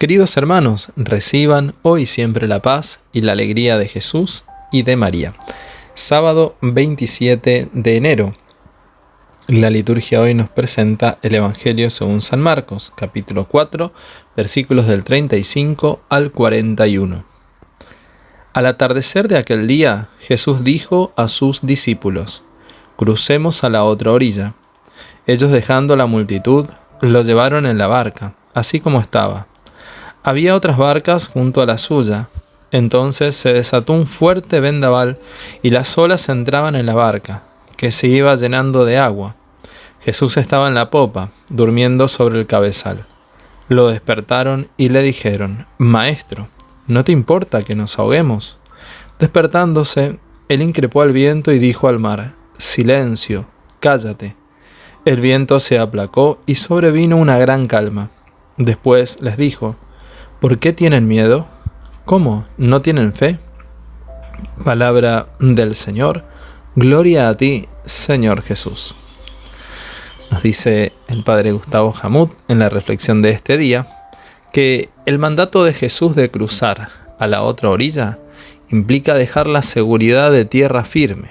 Queridos hermanos, reciban hoy siempre la paz y la alegría de Jesús y de María. Sábado 27 de enero. La liturgia hoy nos presenta el Evangelio según San Marcos, capítulo 4, versículos del 35 al 41. Al atardecer de aquel día, Jesús dijo a sus discípulos, Crucemos a la otra orilla. Ellos dejando la multitud, lo llevaron en la barca, así como estaba había otras barcas junto a la suya. Entonces se desató un fuerte vendaval y las olas entraban en la barca, que se iba llenando de agua. Jesús estaba en la popa, durmiendo sobre el cabezal. Lo despertaron y le dijeron, Maestro, ¿no te importa que nos ahoguemos? Despertándose, él increpó al viento y dijo al mar, Silencio, cállate. El viento se aplacó y sobrevino una gran calma. Después les dijo, ¿Por qué tienen miedo? ¿Cómo? ¿No tienen fe? Palabra del Señor. Gloria a ti, Señor Jesús. Nos dice el Padre Gustavo Jamut en la reflexión de este día que el mandato de Jesús de cruzar a la otra orilla implica dejar la seguridad de tierra firme,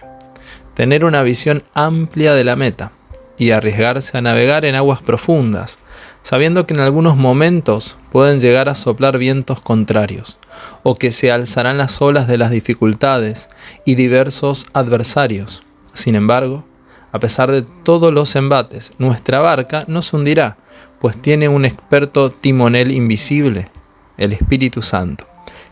tener una visión amplia de la meta y arriesgarse a navegar en aguas profundas, sabiendo que en algunos momentos pueden llegar a soplar vientos contrarios, o que se alzarán las olas de las dificultades y diversos adversarios. Sin embargo, a pesar de todos los embates, nuestra barca no se hundirá, pues tiene un experto timonel invisible, el Espíritu Santo.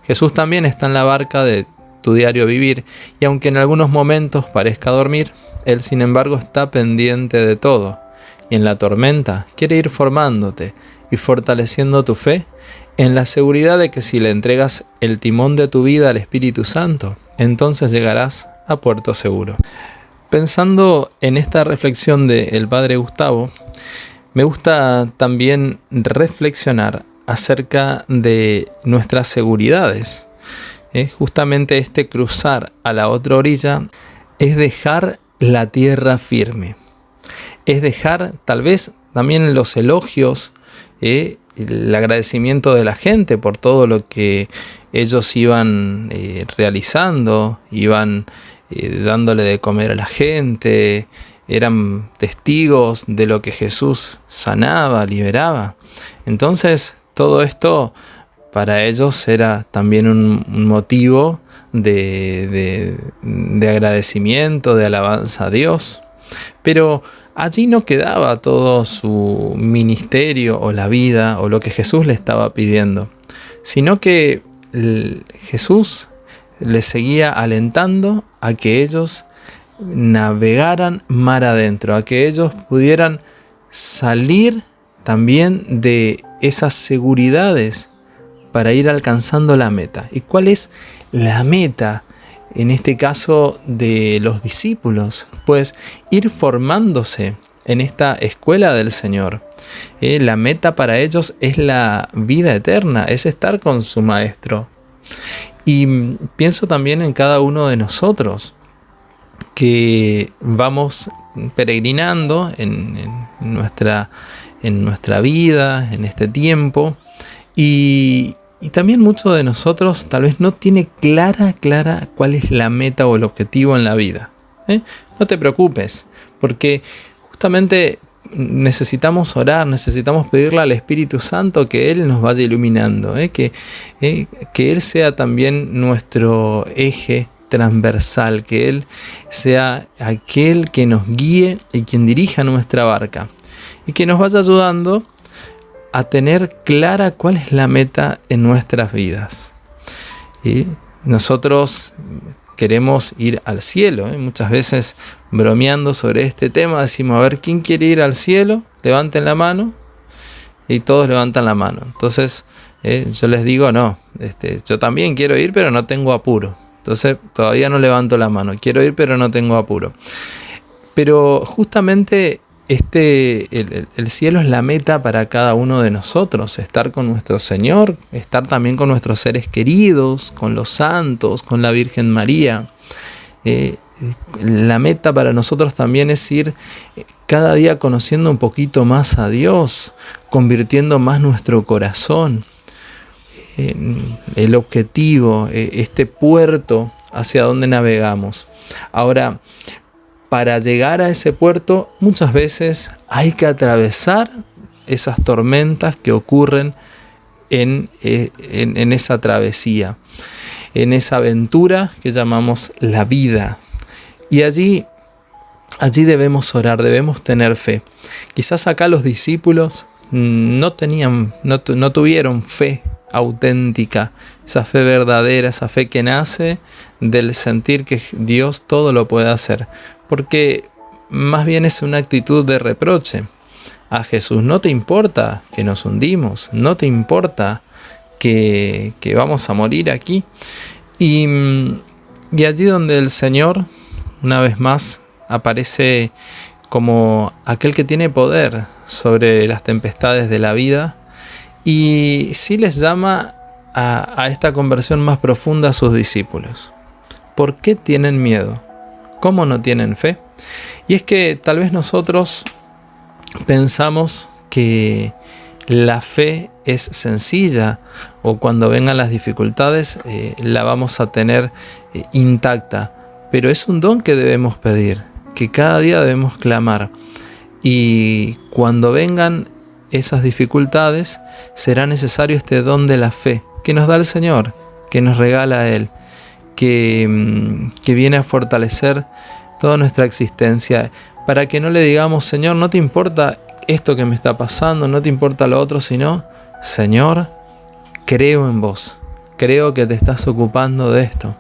Jesús también está en la barca de tu diario vivir, y aunque en algunos momentos parezca dormir, Él sin embargo está pendiente de todo y en la tormenta quiere ir formándote y fortaleciendo tu fe en la seguridad de que si le entregas el timón de tu vida al Espíritu Santo, entonces llegarás a puerto seguro. Pensando en esta reflexión del Padre Gustavo, me gusta también reflexionar acerca de nuestras seguridades. ¿Eh? Justamente este cruzar a la otra orilla es dejar la tierra firme es dejar tal vez también los elogios, eh, el agradecimiento de la gente por todo lo que ellos iban eh, realizando, iban eh, dándole de comer a la gente, eran testigos de lo que Jesús sanaba, liberaba. Entonces todo esto para ellos era también un, motivo de, de agradecimiento, de alabanza a Dios. Pero allí no quedaba todo su ministerio o la vida o lo que Jesús le estaba pidiendo, sino que Jesús les seguía alentando a que ellos navegaran mar adentro, a que ellos pudieran salir también de esas seguridades para ir alcanzando la meta. ¿Y cuál es la meta en este caso de los discípulos, pues ir formándose en esta escuela del Señor. Eh, la meta para ellos es la vida eterna, es estar con su Maestro. Y pienso también en cada uno de nosotros, que vamos peregrinando en, nuestra, en nuestra vida, en este tiempo, y, también muchos de nosotros tal vez no tiene clara, clara cuál es la meta o el objetivo en la vida. ¿eh? No te preocupes, porque justamente necesitamos orar, necesitamos pedirle al Espíritu Santo que Él nos vaya iluminando, ¿eh? que, ¿eh? que Él sea también nuestro eje transversal, que Él sea aquel que nos guíe y quien dirija nuestra barca y que nos vaya ayudando a tener clara cuál es la meta en nuestras vidas. Y nosotros queremos ir al cielo. ¿eh? Muchas veces bromeando sobre este tema decimos, a ver, ¿quién quiere ir al cielo? Levanten la mano. Y todos levantan la mano. Entonces ¿eh? yo les digo, no, este, yo también quiero ir, pero no tengo apuro. Entonces todavía no levanto la mano. Quiero ir, pero no tengo apuro. Pero justamente este, el, cielo es la meta para cada uno de nosotros, estar con nuestro Señor, estar también con nuestros seres queridos, con los santos, con la Virgen María. Eh, la meta para nosotros también es ir cada día conociendo un poquito más a Dios, convirtiendo más nuestro corazón, el objetivo, eh, este puerto hacia donde navegamos. Ahora, para llegar a ese puerto muchas veces hay que atravesar esas tormentas que ocurren en, eh, en, esa travesía, en esa aventura que llamamos la vida. Y allí, allí debemos orar, debemos tener fe. Quizás acá los discípulos no tenían, no, no tuvieron fe auténtica, esa fe verdadera, esa fe que nace del sentir que Dios todo lo puede hacer, porque más bien es una actitud de reproche a Jesús. No te importa que nos hundimos, no te importa que, vamos a morir aquí. Y, allí donde el Señor, una vez más, aparece como aquel que tiene poder sobre las tempestades de la vida y sí les llama a, a, esta conversión más profunda a sus discípulos. ¿Por qué tienen miedo? ¿Cómo no tienen fe? Y es que tal vez nosotros pensamos que la fe es sencilla o cuando vengan las dificultades eh, la vamos a tener eh, intacta, pero es un don que debemos pedir, que cada día debemos clamar. Y cuando vengan esas dificultades, será necesario este don de la fe que nos da el Señor, que nos regala Él, que, mm, que viene a fortalecer toda nuestra existencia para que no le digamos, Señor, no te importa esto que me está pasando, no te importa lo otro, sino, Señor, creo en vos, creo que te estás ocupando de esto,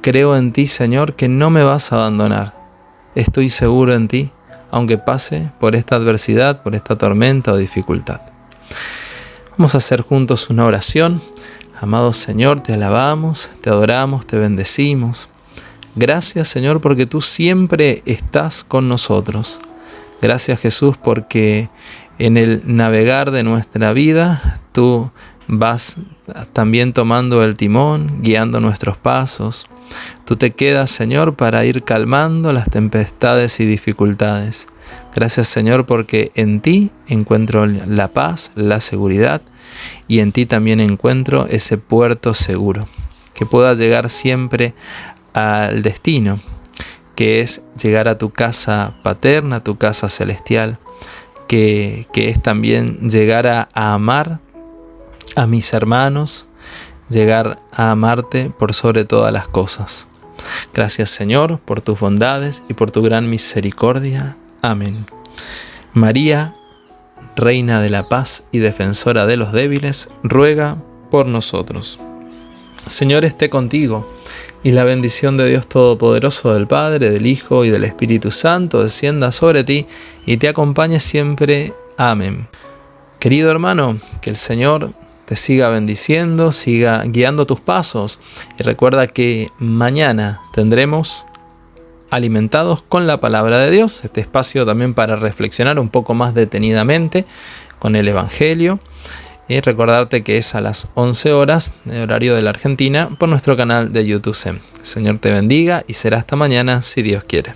creo en ti, Señor, que no me vas a abandonar, estoy seguro en ti, aunque pase por esta adversidad, por esta tormenta o dificultad. Vamos a hacer juntos una oración. Amado Señor, te alabamos, te adoramos, te bendecimos. Gracias Señor porque tú siempre estás con nosotros. Gracias Jesús porque en el navegar de nuestra vida tú vas también tomando el timón, guiando nuestros pasos. Tú te quedas, Señor, para ir calmando las tempestades y dificultades. Gracias, Señor, porque en ti encuentro la paz, la seguridad y en ti también encuentro ese puerto seguro, que pueda llegar siempre al destino, que es llegar a tu casa paterna, tu casa celestial, que, es también llegar a, a amar a mis hermanos, llegar a amarte por sobre todas las cosas. Gracias Señor por tus bondades y por tu gran misericordia. Amén. María, Reina de la paz y defensora de los débiles, ruega por nosotros. Señor esté contigo y la bendición de Dios Todopoderoso, del Padre, del Hijo y del Espíritu Santo descienda sobre ti y te acompañe siempre. Amén. Querido hermano, que el Señor te siga bendiciendo, siga guiando tus pasos y recuerda que mañana tendremos alimentados con la palabra de Dios, este espacio también para reflexionar un poco más detenidamente con el Evangelio y recordarte que es a las 11 horas de horario de la Argentina por nuestro canal de YouTube. Señor te bendiga y será hasta mañana si Dios quiere.